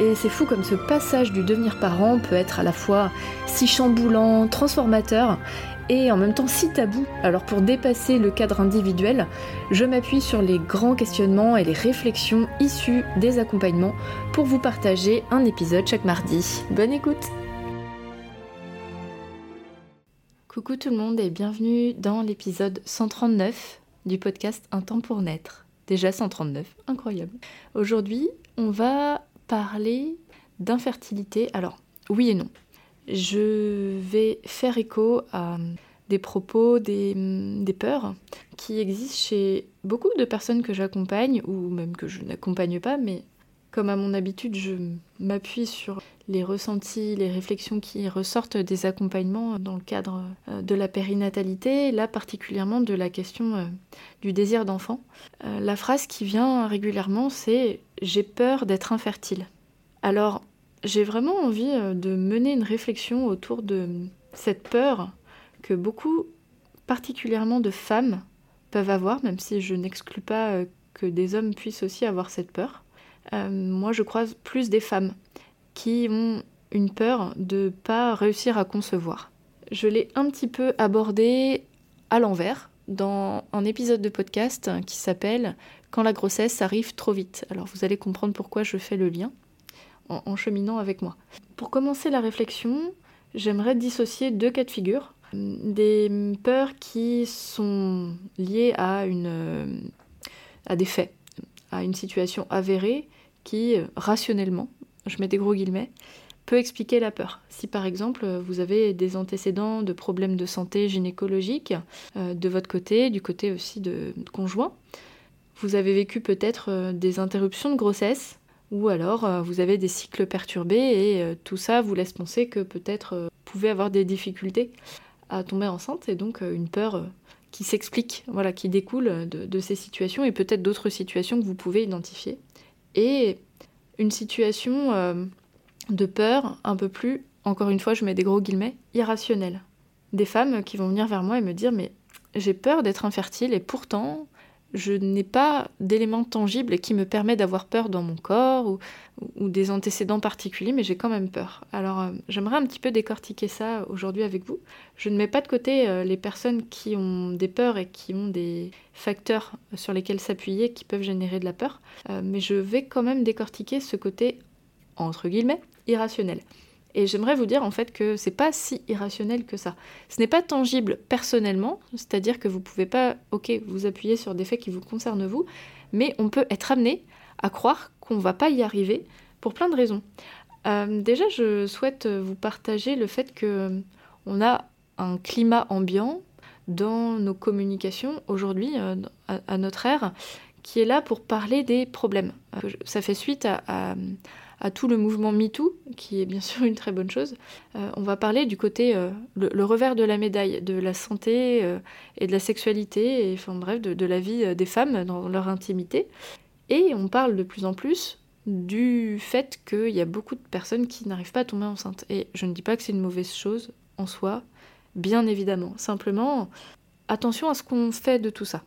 Et c'est fou comme ce passage du devenir parent peut être à la fois si chamboulant, transformateur et en même temps si tabou. Alors pour dépasser le cadre individuel, je m'appuie sur les grands questionnements et les réflexions issues des accompagnements pour vous partager un épisode chaque mardi. Bonne écoute Coucou tout le monde et bienvenue dans l'épisode 139 du podcast Un temps pour naître. Déjà 139, incroyable. Aujourd'hui, on va parler d'infertilité. Alors, oui et non. Je vais faire écho à des propos, des, peurs qui existent chez beaucoup de personnes que j'accompagne, ou même que je n'accompagne pas, mais comme à mon habitude, je m'appuie sur les ressentis, les réflexions qui ressortent des accompagnements dans le cadre euh, de la périnatalité, là particulièrement de la question euh, du désir d'enfant. Euh, la phrase qui vient régulièrement, c'est j'ai peur d'être infertile. Alors, j'ai vraiment envie de mener une réflexion autour de cette peur que beaucoup, particulièrement de femmes, peuvent avoir, même si je n'exclus pas que des hommes puissent aussi avoir cette peur. Moi, je croise plus des femmes qui ont une peur de pas réussir à concevoir. Je l'ai un petit peu abordé à l'envers dans un épisode de podcast qui s'appelle Quand la grossesse arrive trop vite. Alors vous allez comprendre pourquoi je fais le lien en, cheminant avec moi. Pour commencer la réflexion, j'aimerais dissocier deux cas de figure. Des peurs qui sont liées à, une, à des faits, à une situation avérée qui, rationnellement, je mets des gros guillemets, peut expliquer la peur. Si par exemple vous avez des antécédents de problèmes de santé gynécologique euh, de votre côté, du côté aussi de conjoint, vous avez vécu peut-être euh, des interruptions de grossesse, ou alors euh, vous avez des cycles perturbés et tout ça vous laisse penser que peut-être vous pouvez avoir des difficultés à tomber enceinte et donc une peur qui s'explique, voilà, qui découle de, de ces situations et peut-être d'autres situations que vous pouvez identifier. Et une situation euh, de peur un peu plus, encore une fois, je mets des gros guillemets, irrationnelle. Des femmes qui vont venir vers moi et me dire mais j'ai peur d'être infertile et pourtant je n'ai pas d'éléments tangibles qui me permet d'avoir peur dans mon corps ou, des antécédents particuliers, mais j'ai quand même peur. Alors euh, j'aimerais un petit peu décortiquer ça aujourd'hui avec vous. Je ne mets pas de côté euh, les personnes qui ont des peurs et qui ont des facteurs sur lesquels s'appuyer qui peuvent générer de la peur, euh, mais je vais quand même décortiquer ce côté, entre guillemets, irrationnel. Et j'aimerais vous dire en fait que c'est pas si irrationnel que ça. Ce n'est pas tangible personnellement, c'est-à-dire que vous pouvez pas, ok, vous appuyer sur des faits qui vous concernent vous, mais on peut être amené à croire qu'on va pas y arriver pour plein de raisons. Euh, déjà, je souhaite vous partager le fait que euh, on a un climat ambiant dans nos communications aujourd'hui, euh, à, notre ère, qui est là pour parler des problèmes. ça fait suite à à tout le mouvement MeToo, qui est bien sûr une très bonne chose, euh, on va parler du côté, euh, le, revers de la médaille, de la santé euh, et de la sexualité, et enfin bref, de, la vie des femmes dans leur intimité. Et on parle de plus en plus du fait qu'il y a beaucoup de personnes qui n'arrivent pas à tomber enceinte. Et je ne dis pas que c'est une mauvaise chose en soi, bien évidemment. Simplement, attention à ce qu'on fait de tout ça.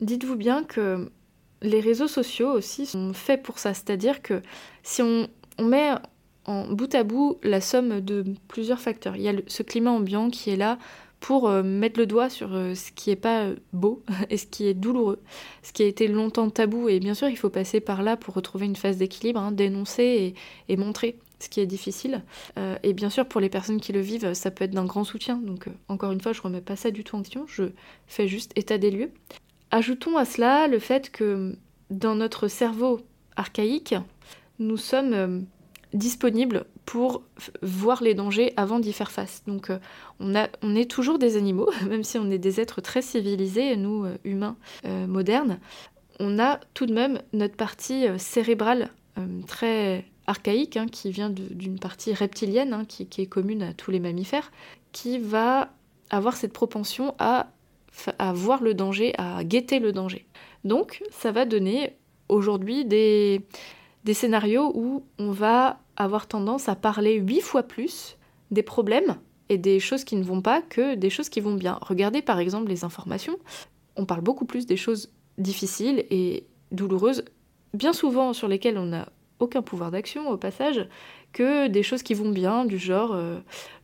Dites-vous bien que les réseaux sociaux aussi sont faits pour ça, c'est-à-dire que si on, met en bout à bout la somme de plusieurs facteurs, il y a ce climat ambiant qui est là pour euh, mettre le doigt sur euh, ce qui n'est pas beau et ce qui est douloureux, ce qui a été longtemps tabou. Et bien sûr, il faut passer par là pour retrouver une phase d'équilibre, hein, dénoncer et, montrer ce qui est difficile. Euh, et bien sûr, pour les personnes qui le vivent, ça peut être d'un grand soutien. Donc, encore une fois, je ne remets pas ça du tout en question, je fais juste état des lieux. Ajoutons à cela le fait que dans notre cerveau archaïque, nous sommes euh, disponibles pour voir les dangers avant d'y faire face. Donc euh, on, est toujours des animaux, même si on est des êtres très civilisés, nous euh, humains modernes, on a tout de même notre partie cérébrale très archaïque hein, qui vient d'une partie reptilienne hein, qui, est commune à tous les mammifères, qui va avoir cette propension à, voir le danger, à guetter le danger. Donc ça va donner aujourd'hui des scénarios où on va avoir tendance à parler huit fois plus des problèmes et des choses qui ne vont pas que des choses qui vont bien. Regardez par exemple les informations. On parle beaucoup plus des choses difficiles et douloureuses, bien souvent sur lesquelles on n'a aucun pouvoir d'action au passage, que des choses qui vont bien, du genre euh,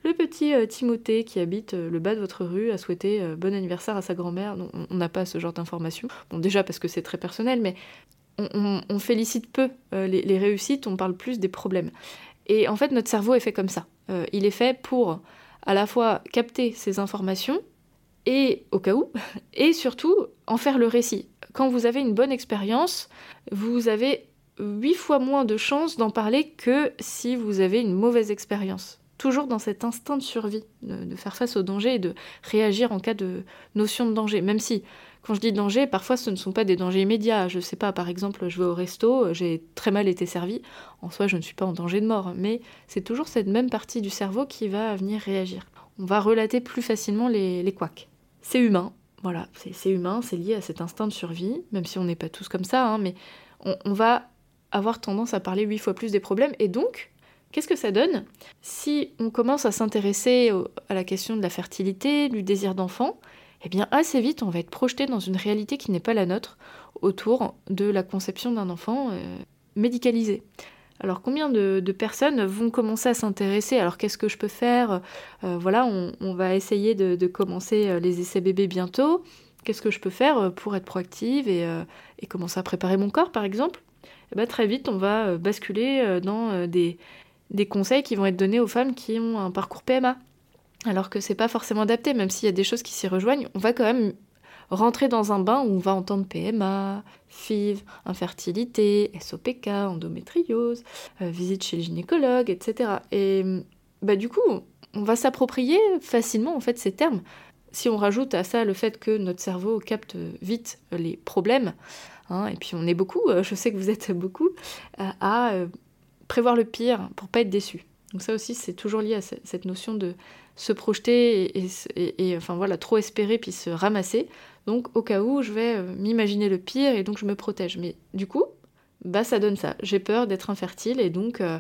le petit euh, Timothée qui habite euh, le bas de votre rue a souhaité bon anniversaire à sa grand-mère. On n'a pas ce genre d'informations. Bon, déjà parce que c'est très personnel, mais on, félicite peu les, les, réussites, on parle plus des problèmes. Et en fait, notre cerveau est fait comme ça. il est fait pour à la fois capter ces informations et au cas où, et surtout en faire le récit. Quand vous avez une bonne expérience, vous avez huit fois moins de chances d'en parler que si vous avez une mauvaise expérience. Toujours dans cet instinct de survie, de, faire face au danger et de réagir en cas de notion de danger. Même si, quand je dis danger, parfois ce ne sont pas des dangers immédiats. Je sais pas, par exemple, je vais au resto, j'ai très mal été servi. En soi, je ne suis pas en danger de mort. Mais c'est toujours cette même partie du cerveau qui va venir réagir. On va relater plus facilement les, les couacs. C'est humain, voilà, c'est humain, c'est lié à cet instinct de survie, même si on n'est pas tous comme ça, hein, mais on, va avoir tendance à parler huit fois plus des problèmes. Et donc, qu'est-ce que ça donne? Si on commence à s'intéresser à la question de la fertilité, du désir d'enfant Eh bien, assez vite, on va être projeté dans une réalité qui n'est pas la nôtre autour de la conception d'un enfant euh, médicalisé. Alors combien de, personnes vont commencer à s'intéresser? Alors qu'est-ce que je peux faire? Euh, Voilà, on, va essayer de, commencer euh, les essais bébés bientôt. Qu'est-ce que je peux faire pour être proactive et, commencer à préparer mon corps par exemple? Eh bien, Très vite, on va basculer dans des conseils qui vont être donnés aux femmes qui ont un parcours PMA. Alors que c'est pas forcément adapté, même s'il y a des choses qui s'y rejoignent, on va quand même rentrer dans un bain où on va entendre PMA, FIV, infertilité, SOPK, endométriose, euh, visite chez le gynécologue, etc. Et bah, du coup, on va s'approprier facilement en fait ces termes. Si on rajoute à ça le fait que notre cerveau capte vite les problèmes, hein, et puis on est beaucoup, euh, je sais que vous êtes beaucoup, euh, à prévoir le pire pour pas être déçu. Donc ça aussi, c'est toujours lié à cette notion de se projeter et, enfin voilà, trop espérer puis se ramasser. Donc au cas où, je vais euh, m'imaginer le pire et donc je me protège. Mais du coup, bah ça donne ça. J'ai peur d'être infertile et donc euh,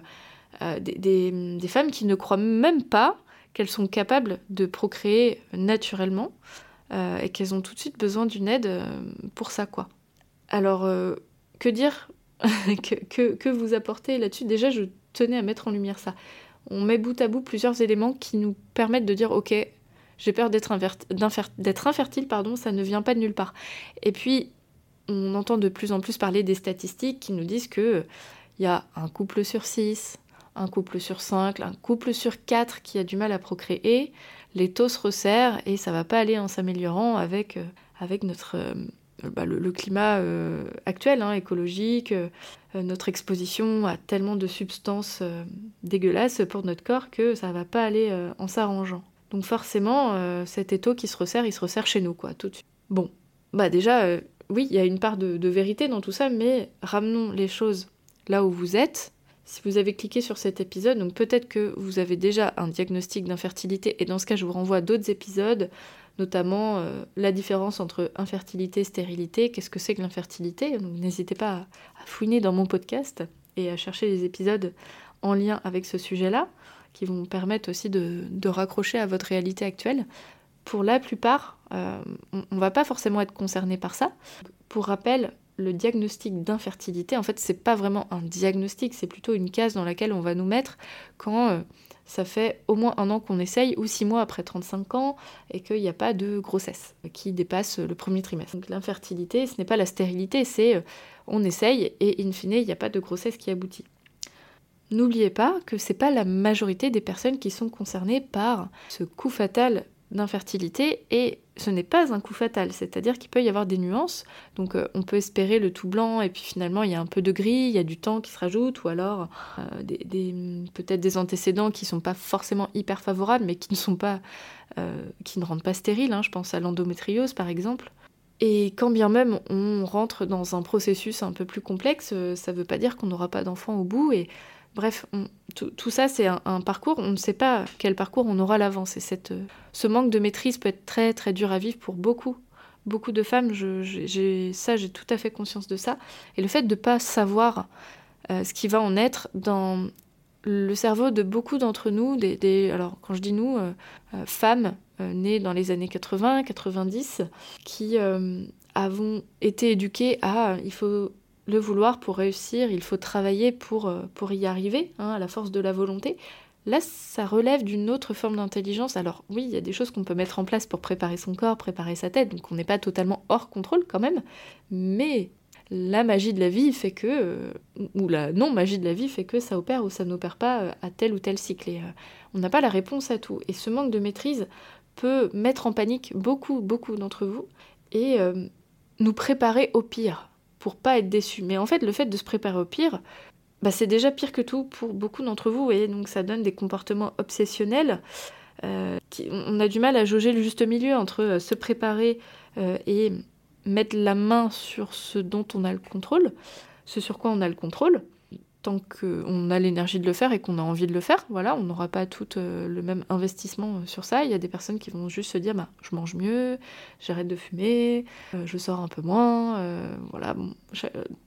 euh, des, femmes qui ne croient même pas qu'elles sont capables de procréer naturellement et qu'elles ont tout de suite besoin d'une aide pour ça quoi. Alors que dire que, que vous apportez là-dessus? Déjà, je tenais à mettre en lumière ça on met bout à bout plusieurs éléments qui nous permettent de dire ok, j'ai peur d'être infertile, pardon, ça ne vient pas de nulle part. Et puis, on entend de plus en plus parler des statistiques qui nous disent que il y a un couple sur six, un couple sur cinq, un couple sur quatre qui a du mal à procréer, les taux se resserrent et ça va pas aller en s'améliorant avec, euh, avec notre, euh, bah, le, climat euh, actuel, hein, écologique, euh, notre exposition à tellement de substances euh, dégueulasses pour notre corps que ça va pas aller en s'arrangeant. Donc forcément, cet étau qui se resserre, il se resserre chez nous, quoi, tout de suite. Bon, bah déjà, oui, il y a une part de, de vérité dans tout ça, mais ramenons les choses là où vous êtes, si vous avez cliqué sur cet épisode, donc peut-être que vous avez déjà un diagnostic d'infertilité, et dans ce cas, je vous renvoie à d'autres épisodes, notamment euh, la différence entre infertilité et stérilité, qu'est-ce que c'est que l'infertilité? N'hésitez pas à, fouiner dans mon podcast et à chercher les épisodes en lien avec ce sujet-là, qui vont permettre aussi de, raccrocher à votre réalité actuelle. Pour la plupart, euh, on ne va pas forcément être concerné par ça. Pour rappel, le diagnostic d'infertilité, en fait, c'est pas vraiment un diagnostic, c'est plutôt une case dans laquelle on va nous mettre quand euh, ça fait au moins un an qu'on essaye ou six mois après 35 ans et qu'il n'y a pas de grossesse qui dépasse le premier trimestre. Donc l'infertilité, ce n'est pas la stérilité, c'est euh, on essaye et in fine, il n'y a pas de grossesse qui aboutit. N'oubliez pas que c'est pas la majorité des personnes qui sont concernées par ce coup fatal d'infertilité et ce n'est pas un coup fatal, c'est-à-dire qu'il peut y avoir des nuances. Donc euh, on peut espérer le tout blanc et puis finalement il y a un peu de gris, il y a du temps qui se rajoute ou alors euh, peut-être des antécédents qui sont pas forcément hyper favorables mais qui ne sont pas euh, rendent pas stériles. Hein. je pense à l'endométriose par exemple. Et quand bien même on rentre dans un processus un peu plus complexe, ça ne veut pas dire qu'on n'aura pas d'enfant au bout et Bref, tout, ça, c'est un, parcours. On ne sait pas quel parcours on aura à l'avance. Et cette, ce manque de maîtrise peut être très, très dur à vivre pour beaucoup, beaucoup de femmes. j'ai, ça, j'ai tout à fait conscience de ça. Et le fait de ne pas savoir euh, ce qui va en être dans le cerveau de beaucoup d'entre nous, des, alors quand je dis nous, euh, euh, femmes nées dans les années 80, 90, qui avons été éduquées à il faut le vouloir pour réussir, il faut travailler pour, pour y arriver, hein, à la force de la volonté. Là, ça relève d'une autre forme d'intelligence. Alors oui, il y a des choses qu'on peut mettre en place pour préparer son corps, préparer sa tête, donc on n'est pas totalement hors contrôle quand même, mais la magie de la vie fait que, euh, ou la non-magie de la vie fait que ça opère ou ça n'opère pas euh, à tel ou tel cycle. Et, euh, on n'a pas la réponse à tout. Et ce manque de maîtrise peut mettre en panique beaucoup, beaucoup d'entre vous et nous préparer au pire pour pas être déçus. Mais en fait, le fait de se préparer au pire, bah, c'est déjà pire que tout pour beaucoup d'entre vous. Et donc ça donne des comportements obsessionnels. qui, on a du mal à jauger le juste milieu entre se préparer et mettre la main sur ce dont on a le contrôle, ce sur quoi on a le contrôle, tant qu'on a l'énergie de le faire et qu'on a envie de le faire. Voilà, on n'aura pas tout euh, le même investissement euh, sur ça. Il y a des personnes qui vont juste se dire bah, je mange mieux, j'arrête de fumer, euh, je sors un peu moins. voilà,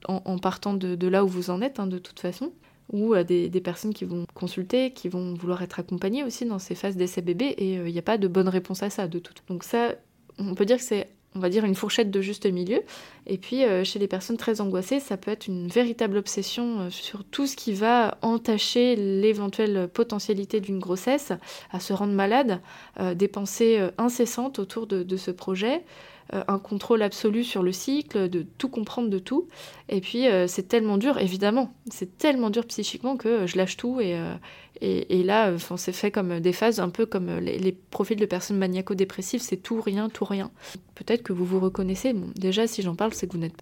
en, partant de, là où vous en êtes, hein, de toute façon. Ou des, des, personnes qui vont consulter, qui vont vouloir être accompagnées aussi dans ces phases d'essai bébé, et il n'y a pas de bonne réponse à ça de tout. Donc ça, on peut dire que c'est on va dire une fourchette de juste milieu. Et puis euh, chez les personnes très angoissées, ça peut être une véritable obsession euh, sur tout ce qui va entacher l'éventuelle potentialité d'une grossesse, à se rendre malade, euh, des pensées incessantes autour de ce projet. Un contrôle absolu sur le cycle, de tout comprendre de tout. Et puis c'est tellement dur, évidemment, c'est tellement dur psychiquement que je lâche tout et, et, là, c'est fait comme des phases, un peu comme les, profils de personnes maniaco-dépressives, c'est tout, rien, tout, rien. Peut-être que vous vous reconnaissez. déjà, si j'en parle, c'est que vous n'êtes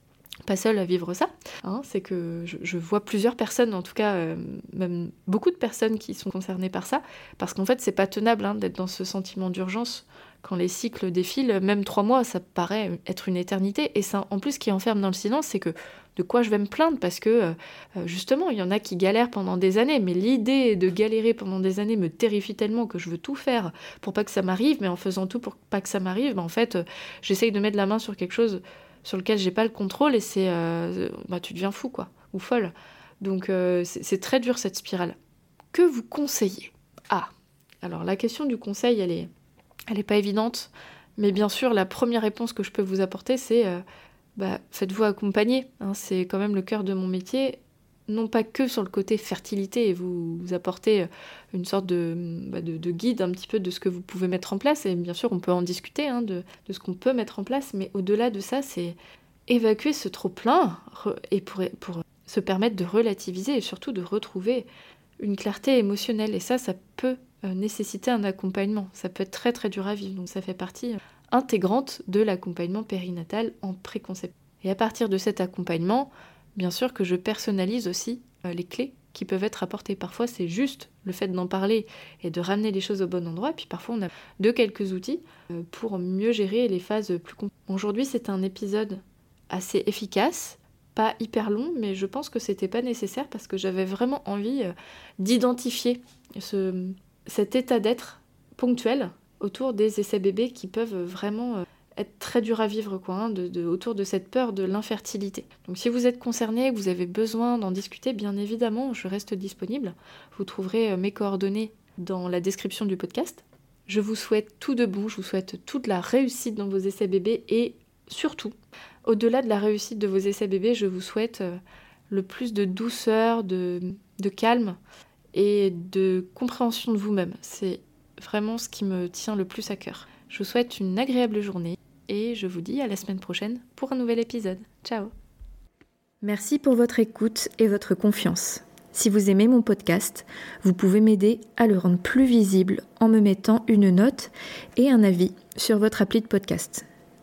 pas seul à vivre ça. Hein, c'est que je, vois plusieurs personnes, en tout cas même beaucoup de personnes qui sont concernées par ça, parce qu'en fait c'est pas tenable hein, d'être dans ce sentiment d'urgence quand les cycles défilent, même trois mois, ça paraît être une éternité. Et ça, en plus, ce qui enferme dans le silence, c'est que de quoi je vais me plaindre Parce que euh, euh, justement, il y en a qui galèrent pendant des années, mais l'idée de galérer pendant des années me terrifie tellement que je veux tout faire pour pas que ça m'arrive, mais en faisant tout pour pas que ça m'arrive, bah, en fait, euh, j'essaye de mettre la main sur quelque chose sur lequel j'ai pas le contrôle et c'est. bah, tu deviens fou, quoi, ou folle. Donc, c'est très dur cette spirale. Que vous conseillez? Ah alors la question du conseil, elle est, elle n'est pas évidente, mais bien sûr, la première réponse que je peux vous apporter, c'est euh, bah, faites-vous accompagner. Hein, c'est quand même le cœur de mon métier, non pas que sur le côté fertilité, et vous, apportez euh, une sorte bah, de, de, guide un petit peu de ce que vous pouvez mettre en place, et bien sûr, on peut en discuter hein, de, de, ce qu'on peut mettre en place, mais au-delà de ça, c'est évacuer ce trop-plein et pour se permettre de relativiser et surtout de retrouver une clarté émotionnelle. Et ça, ça peut euh, nécessiter un accompagnement. Ça peut être très très dur à vivre, donc ça fait partie euh, intégrante de l'accompagnement périnatal en préconception. Et à partir de cet accompagnement, bien sûr que je personnalise aussi euh, les clés qui peuvent être apportées. Parfois, c'est juste le fait d'en parler et de ramener les choses au bon endroit. Puis parfois, on a de quelques outils pour mieux gérer les phases plus complexes. Aujourd'hui, c'est un épisode assez efficace, pas hyper long, mais je pense que c'était pas nécessaire parce que j'avais vraiment envie d'identifier ce, cet état d'être ponctuel autour des essais bébés qui peuvent vraiment euh, être très durs à vivre quoi, hein, autour de cette peur de l'infertilité. Donc si vous êtes concerné, que vous avez besoin d'en discuter, bien évidemment, je reste disponible. Vous trouverez euh, mes coordonnées dans la description du podcast. Je vous souhaite tout de bon, je vous souhaite toute la réussite dans vos essais bébés et surtout, au-delà de la réussite de vos essais bébés, je vous souhaite euh, le plus de douceur, de, de calme et de compréhension de vous-même. C'est vraiment ce qui me tient le plus à cœur. Je vous souhaite une agréable journée et je vous dis à la semaine prochaine pour un nouvel épisode. Ciao Merci pour votre écoute et votre confiance. Si vous aimez mon podcast, vous pouvez m'aider à le rendre plus visible en me mettant une note et un avis sur votre appli de podcast.